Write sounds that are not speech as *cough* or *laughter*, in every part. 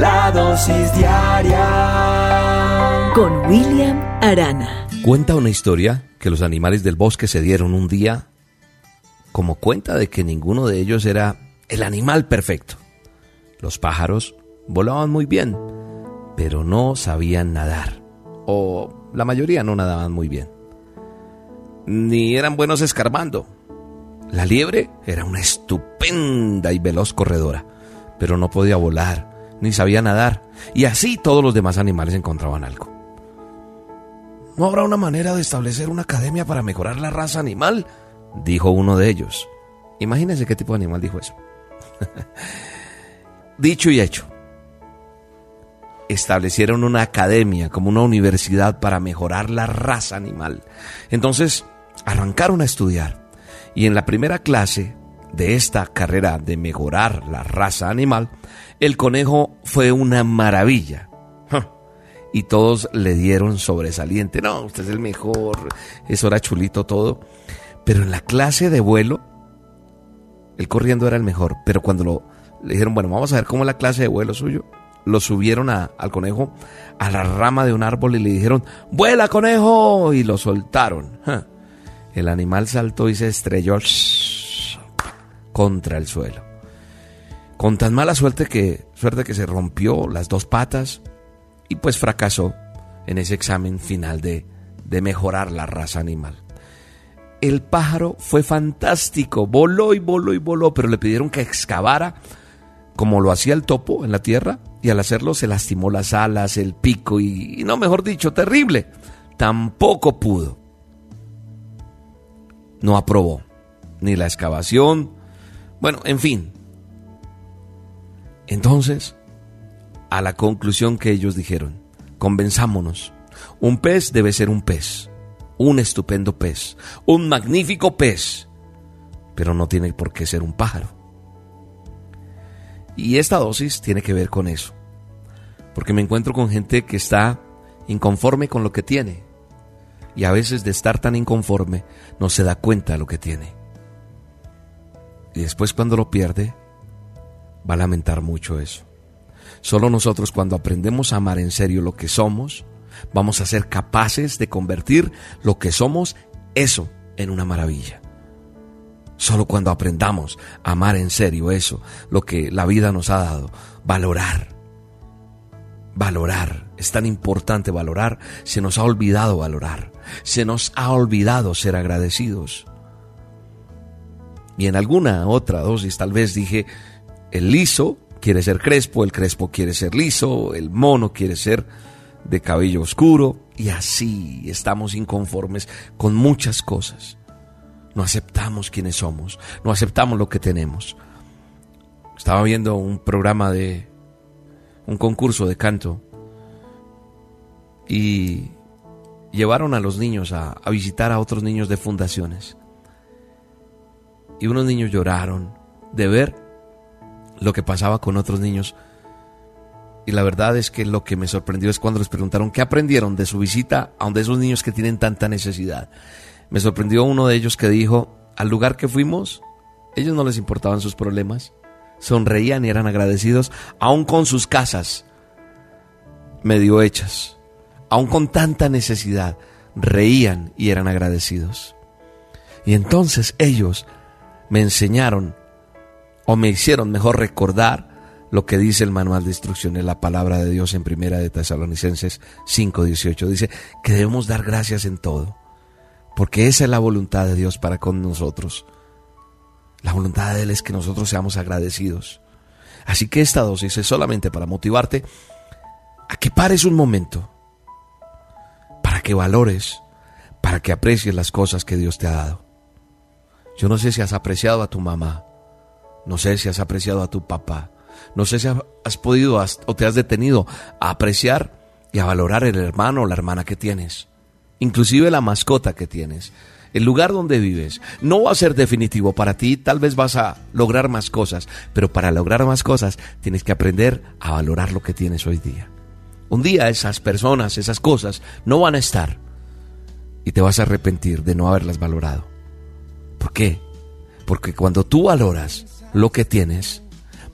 La dosis diaria con William Arana. Cuenta una historia que los animales del bosque se dieron un día como cuenta de que ninguno de ellos era el animal perfecto. Los pájaros volaban muy bien, pero no sabían nadar, o la mayoría no nadaban muy bien, ni eran buenos escarbando. La liebre era una estupenda y veloz corredora, pero no podía volar, ni sabía nadar, y así todos los demás animales encontraban algo. ¿No habrá una manera de establecer una academia para mejorar la raza animal? dijo uno de ellos. Imagínense qué tipo de animal dijo eso. *laughs* Dicho y hecho. Establecieron una academia como una universidad para mejorar la raza animal. Entonces arrancaron a estudiar. Y en la primera clase de esta carrera de mejorar la raza animal, el conejo fue una maravilla. Y todos le dieron sobresaliente. No, usted es el mejor. Eso era chulito todo. Pero en la clase de vuelo, el corriendo era el mejor. Pero cuando lo le dijeron, bueno, vamos a ver cómo es la clase de vuelo suyo. Lo subieron al conejo a la rama de un árbol y le dijeron, vuela conejo, y lo soltaron. El animal saltó y se estrelló contra el suelo. Con tan mala suerte que, suerte que se rompió las dos patas y pues fracasó en ese examen final de, de mejorar la raza animal. El pájaro fue fantástico, voló y voló y voló, pero le pidieron que excavara como lo hacía el topo en la tierra, y al hacerlo se lastimó las alas, el pico y, no, mejor dicho, terrible. Tampoco pudo. No aprobó ni la excavación. Bueno, en fin. Entonces, a la conclusión que ellos dijeron, convenzámonos, un pez debe ser un pez, un estupendo pez, un magnífico pez, pero no tiene por qué ser un pájaro. Y esta dosis tiene que ver con eso. Porque me encuentro con gente que está inconforme con lo que tiene. Y a veces de estar tan inconforme no se da cuenta de lo que tiene. Y después cuando lo pierde, va a lamentar mucho eso. Solo nosotros cuando aprendemos a amar en serio lo que somos, vamos a ser capaces de convertir lo que somos, eso, en una maravilla. Solo cuando aprendamos a amar en serio eso, lo que la vida nos ha dado, valorar. Valorar. Es tan importante valorar. Se nos ha olvidado valorar. Se nos ha olvidado ser agradecidos. Y en alguna otra dosis tal vez dije, el liso quiere ser crespo, el crespo quiere ser liso, el mono quiere ser de cabello oscuro. Y así estamos inconformes con muchas cosas. No aceptamos quienes somos, no aceptamos lo que tenemos. Estaba viendo un programa de un concurso de canto y llevaron a los niños a, a, visitar a otros niños de fundaciones. Y unos niños lloraron de ver lo que pasaba con otros niños. Y la verdad es que lo que me sorprendió es cuando les preguntaron qué aprendieron de su visita a donde esos niños que tienen tanta necesidad. Me sorprendió uno de ellos que dijo, al lugar que fuimos, ellos no les importaban sus problemas, sonreían y eran agradecidos, aun con sus casas medio hechas, aun con tanta necesidad, reían y eran agradecidos. Y entonces ellos me enseñaron, o me hicieron mejor recordar lo que dice el manual de instrucciones, la palabra de Dios en primera de Tesalonicenses 5:18. Dice que debemos dar gracias en todo porque esa es la voluntad de Dios para con nosotros. La voluntad de Él es que nosotros seamos agradecidos. Así que esta dosis es solamente para motivarte a que pares un momento, para que valores, para que aprecies las cosas que Dios te ha dado. Yo no sé si has apreciado a tu mamá, No sé si has apreciado a tu papá. No sé si has podido o te has detenido a apreciar y a valorar el hermano o la hermana que tienes. Inclusive la mascota que tienes. El lugar donde vives. No va a ser definitivo para ti. Tal vez vas a lograr más cosas. Pero para lograr más cosas tienes que aprender a valorar lo que tienes hoy día. Un día esas personas, esas cosas no van a estar. Y te vas a arrepentir de no haberlas valorado. ¿Por qué? Porque cuando tú valoras lo que tienes,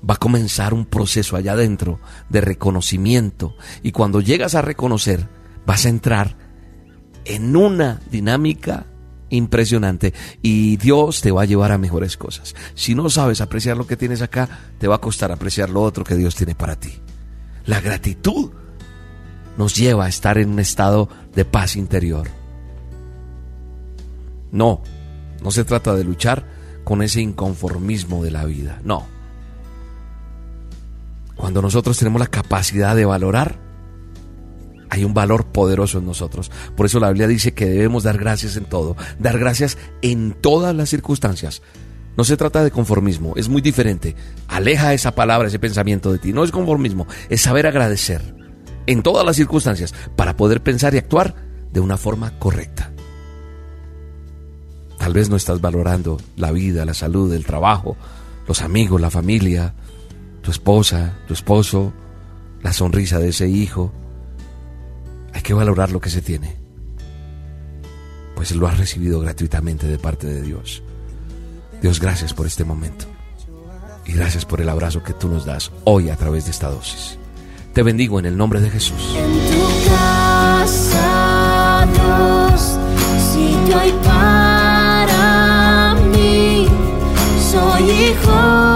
va a comenzar un proceso allá adentro de reconocimiento. Y cuando llegas a reconocer, vas a entrar en una dinámica impresionante y Dios te va a llevar a mejores cosas. Si no sabes apreciar lo que tienes acá, te va a costar apreciar lo otro que Dios tiene para ti. La gratitud nos lleva a estar en un estado de paz interior. No, no se trata de luchar con ese inconformismo de la vida, no. Cuando nosotros tenemos la capacidad de valorar, hay un valor poderoso en nosotros. Por eso la Biblia dice que debemos dar gracias en todo, dar gracias en todas las circunstancias. No se trata de conformismo, es muy diferente. Aleja esa palabra, ese pensamiento de ti. No es conformismo, es saber agradecer en todas las circunstancias para poder pensar y actuar de una forma correcta. Tal vez no estás valorando la vida, la salud, el trabajo, los amigos, la familia, tu esposa, tu esposo, la sonrisa de ese hijo. Hay que valorar lo que se tiene, pues lo has recibido gratuitamente de parte de Dios. Dios, gracias por este momento y gracias por el abrazo que tú nos das hoy a través de esta dosis. Te bendigo en el nombre de Jesús. En tu casa, Dios, sitio Soy hijo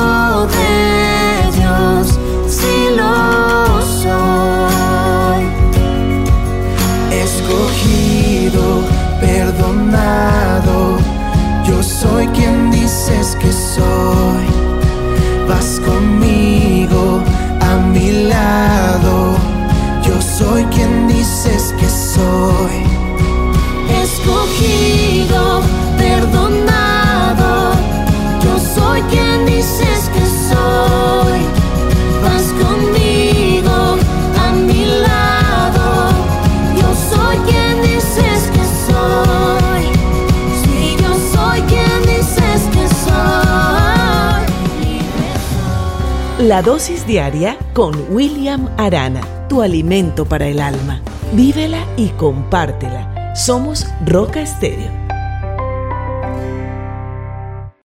La dosis diaria con William Arana, tu alimento para el alma. Vívela y compártela. Somos Roca Estéreo